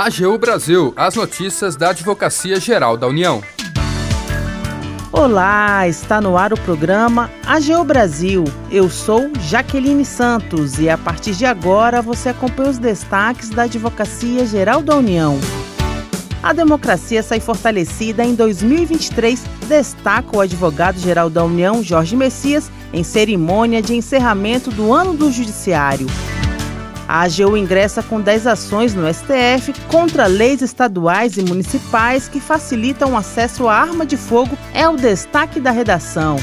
AGU Brasil, as notícias da Advocacia Geral da União. Olá, está no ar o programa AGU Brasil. Eu sou Jaqueline Santos e a partir de agora você acompanha os destaques da Advocacia Geral da União. A democracia sai fortalecida em 2023, destaca o advogado-geral da União, Jorge Messias, em cerimônia de encerramento do ano do Judiciário. A AGU ingressa com 10 ações no STF contra leis estaduais e municipais que facilitam o acesso à arma de fogo, é o destaque da redação.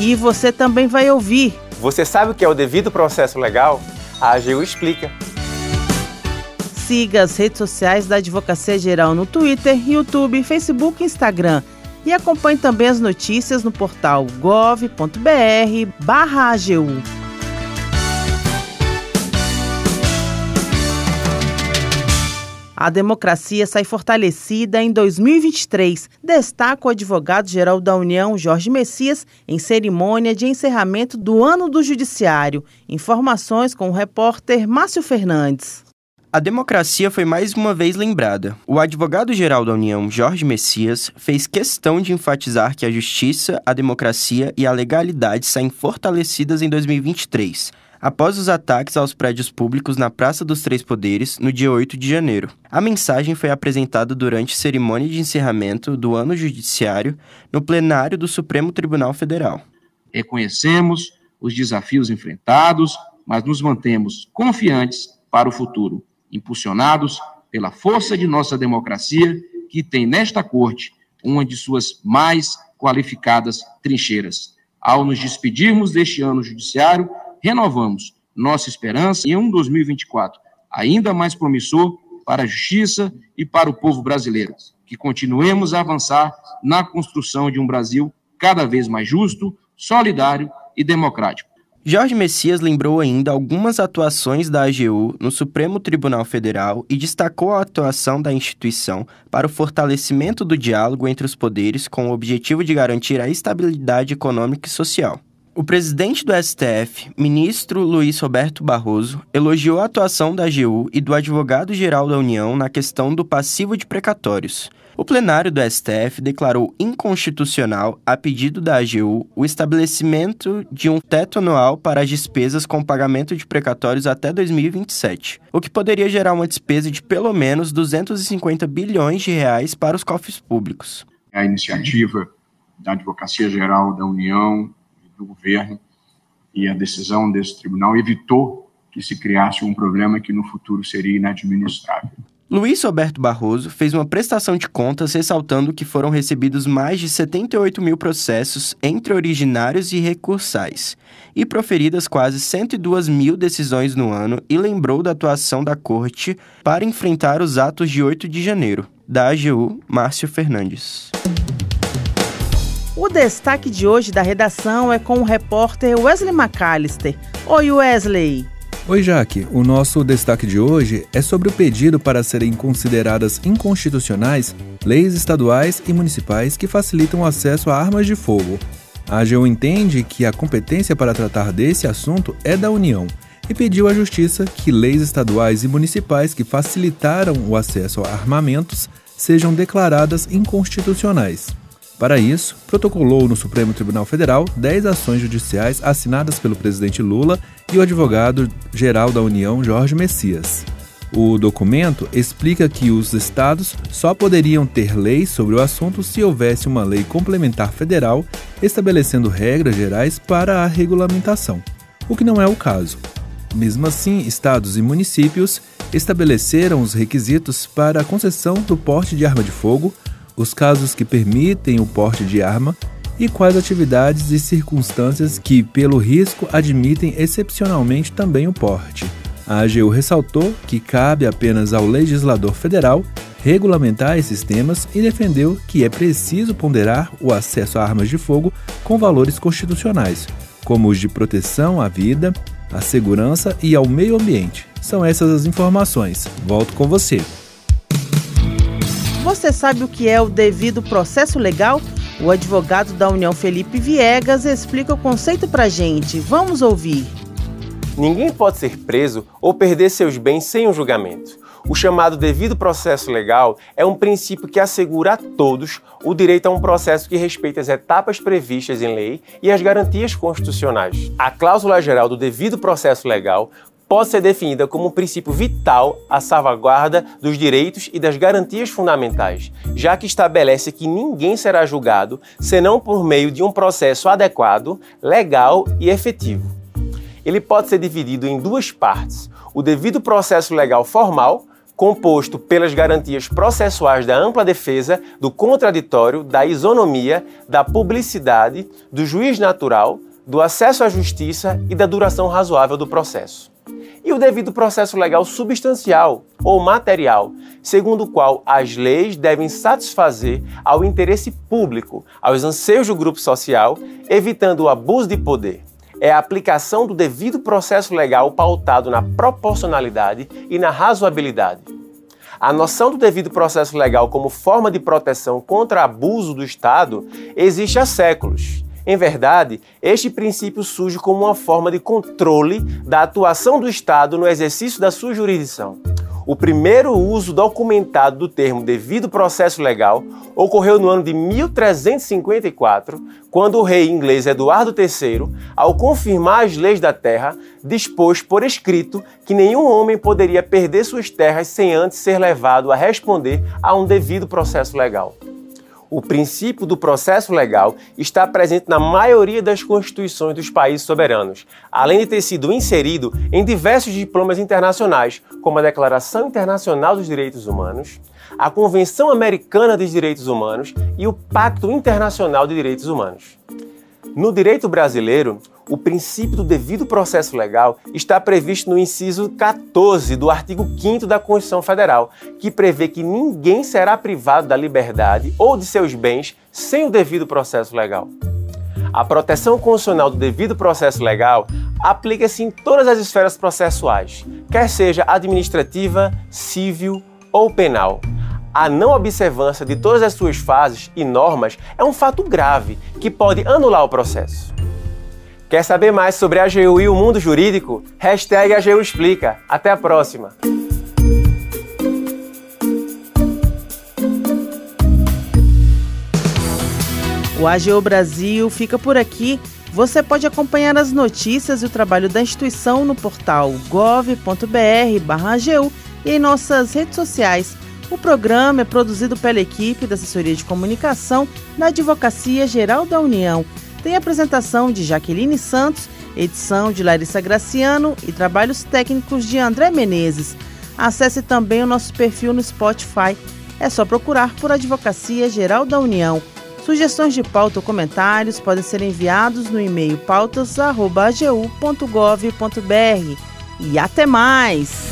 E você também vai ouvir. Você sabe o que é o devido processo legal? A AGU explica. Siga as redes sociais da Advocacia Geral no Twitter, YouTube, Facebook e Instagram. E acompanhe também as notícias no portal gov.br/agu. A democracia sai fortalecida em 2023, destaca o advogado-geral da União, Jorge Messias, em cerimônia de encerramento do ano do Judiciário. Informações com o repórter Márcio Fernandes. A democracia foi mais uma vez lembrada. O advogado-geral da União, Jorge Messias, fez questão de enfatizar que a justiça, a democracia e a legalidade saem fortalecidas em 2023 após os ataques aos prédios públicos na Praça dos Três Poderes, no dia 8 de janeiro. A mensagem foi apresentada durante cerimônia de encerramento do ano judiciário no plenário do Supremo Tribunal Federal. Reconhecemos os desafios enfrentados, mas nos mantemos confiantes para o futuro, impulsionados pela força de nossa democracia, que tem nesta corte uma de suas mais qualificadas trincheiras. Ao nos despedirmos deste ano judiciário, renovamos nossa esperança em um 2024 ainda mais promissor para a justiça e para o povo brasileiro. Que continuemos a avançar na construção de um Brasil cada vez mais justo, solidário e democrático. Jorge Messias lembrou ainda algumas atuações da AGU no Supremo Tribunal Federal e destacou a atuação da instituição para o fortalecimento do diálogo entre os poderes com o objetivo de garantir a estabilidade econômica e social. O presidente do STF, ministro Luiz Roberto Barroso, elogiou a atuação da AGU e do advogado-geral da União na questão do passivo de precatórios. O plenário do STF declarou inconstitucional, a pedido da AGU, o estabelecimento de um teto anual para as despesas com pagamento de precatórios até 2027, o que poderia gerar uma despesa de pelo menos 250 bilhões de reais para os cofres públicos. A iniciativa da Advocacia Geral da União do governo e a decisão desse tribunal evitou que se criasse um problema que no futuro seria inadministrável. Luiz Roberto Barroso fez uma prestação de contas ressaltando que foram recebidos mais de 78 mil processos entre originários e recursais, e proferidas quase 102 mil decisões no ano, e lembrou da atuação da Corte para enfrentar os atos de 8 de janeiro. Da AGU, Márcio Fernandes. O destaque de hoje da redação é com o repórter Wesley McAllister. Oi, Wesley. Oi, Jaque. O nosso destaque de hoje é sobre o pedido para serem consideradas inconstitucionais leis estaduais e municipais que facilitam o acesso a armas de fogo. A AGU entende que a competência para tratar desse assunto é da União e pediu à Justiça que leis estaduais e municipais que facilitaram o acesso a armamentos sejam declaradas inconstitucionais. Para isso, protocolou no Supremo Tribunal Federal 10 ações judiciais assinadas pelo presidente Lula e o advogado-geral da União, Jorge Messias. O documento explica que os estados só poderiam ter leis sobre o assunto se houvesse uma lei complementar federal estabelecendo regras gerais para a regulamentação, o que não é o caso. Mesmo assim, estados e municípios estabeleceram os requisitos para a concessão do porte de arma de fogo, os casos que permitem o porte de arma e quais atividades e circunstâncias que, pelo risco, admitem excepcionalmente também o porte. A AGU ressaltou que cabe apenas ao legislador federal regulamentar esses temas e defendeu que é preciso ponderar o acesso a armas de fogo com valores constitucionais, como os de proteção à vida, à segurança e ao meio ambiente. São essas as informações. Volto com você. Você sabe o que é o devido processo legal? O advogado da União Felipe Viegas explica o conceito pra gente. Vamos ouvir. Ninguém pode ser preso ou perder seus bens sem um julgamento. O chamado devido processo legal é um princípio que assegura a todos o direito a um processo que respeite as etapas previstas em lei e as garantias constitucionais. A cláusula geral do devido processo legal pode ser definida como um princípio vital à salvaguarda dos direitos e das garantias fundamentais, já que estabelece que ninguém será julgado senão por meio de um processo adequado, legal e efetivo. Ele pode ser dividido em duas partes: o devido processo legal formal, composto pelas garantias processuais da ampla defesa, do contraditório, da isonomia, da publicidade, do juiz natural, do acesso à justiça e da duração razoável do processo. E o devido processo legal substancial ou material, segundo o qual as leis devem satisfazer ao interesse público, aos anseios do grupo social, evitando o abuso de poder é a aplicação do devido processo legal pautado na proporcionalidade e na razoabilidade. A noção do devido processo legal como forma de proteção contra abuso do Estado existe há séculos. Em verdade, este princípio surge como uma forma de controle da atuação do Estado no exercício da sua jurisdição. O primeiro uso documentado do termo devido processo legal ocorreu no ano de 1354, quando o rei inglês Eduardo III, ao confirmar as leis da terra, dispôs por escrito que nenhum homem poderia perder suas terras sem antes ser levado a responder a um devido processo legal o princípio do processo legal está presente na maioria das constituições dos países soberanos, além de ter sido inserido em diversos diplomas internacionais, como a Declaração Internacional dos Direitos Humanos, a Convenção Americana dos Direitos Humanos e o Pacto Internacional de Direitos Humanos. No direito brasileiro, o princípio do devido processo legal está previsto no inciso 14 do artigo 5 da Constituição Federal, que prevê que ninguém será privado da liberdade ou de seus bens sem o devido processo legal. A proteção constitucional do devido processo legal aplica-se em todas as esferas processuais, quer seja administrativa, civil ou penal. A não observância de todas as suas fases e normas é um fato grave que pode anular o processo. Quer saber mais sobre a AGU e o mundo jurídico? Hashtag AGU Explica. Até a próxima! O AGU Brasil fica por aqui. Você pode acompanhar as notícias e o trabalho da instituição no portal gov.br/agu e em nossas redes sociais. O programa é produzido pela equipe da Assessoria de Comunicação da Advocacia Geral da União tem apresentação de Jaqueline Santos, edição de Larissa Graciano e trabalhos técnicos de André Menezes. Acesse também o nosso perfil no Spotify. É só procurar por Advocacia Geral da União. Sugestões de pauta ou comentários podem ser enviados no e-mail pautas.agu.gov.br. E até mais!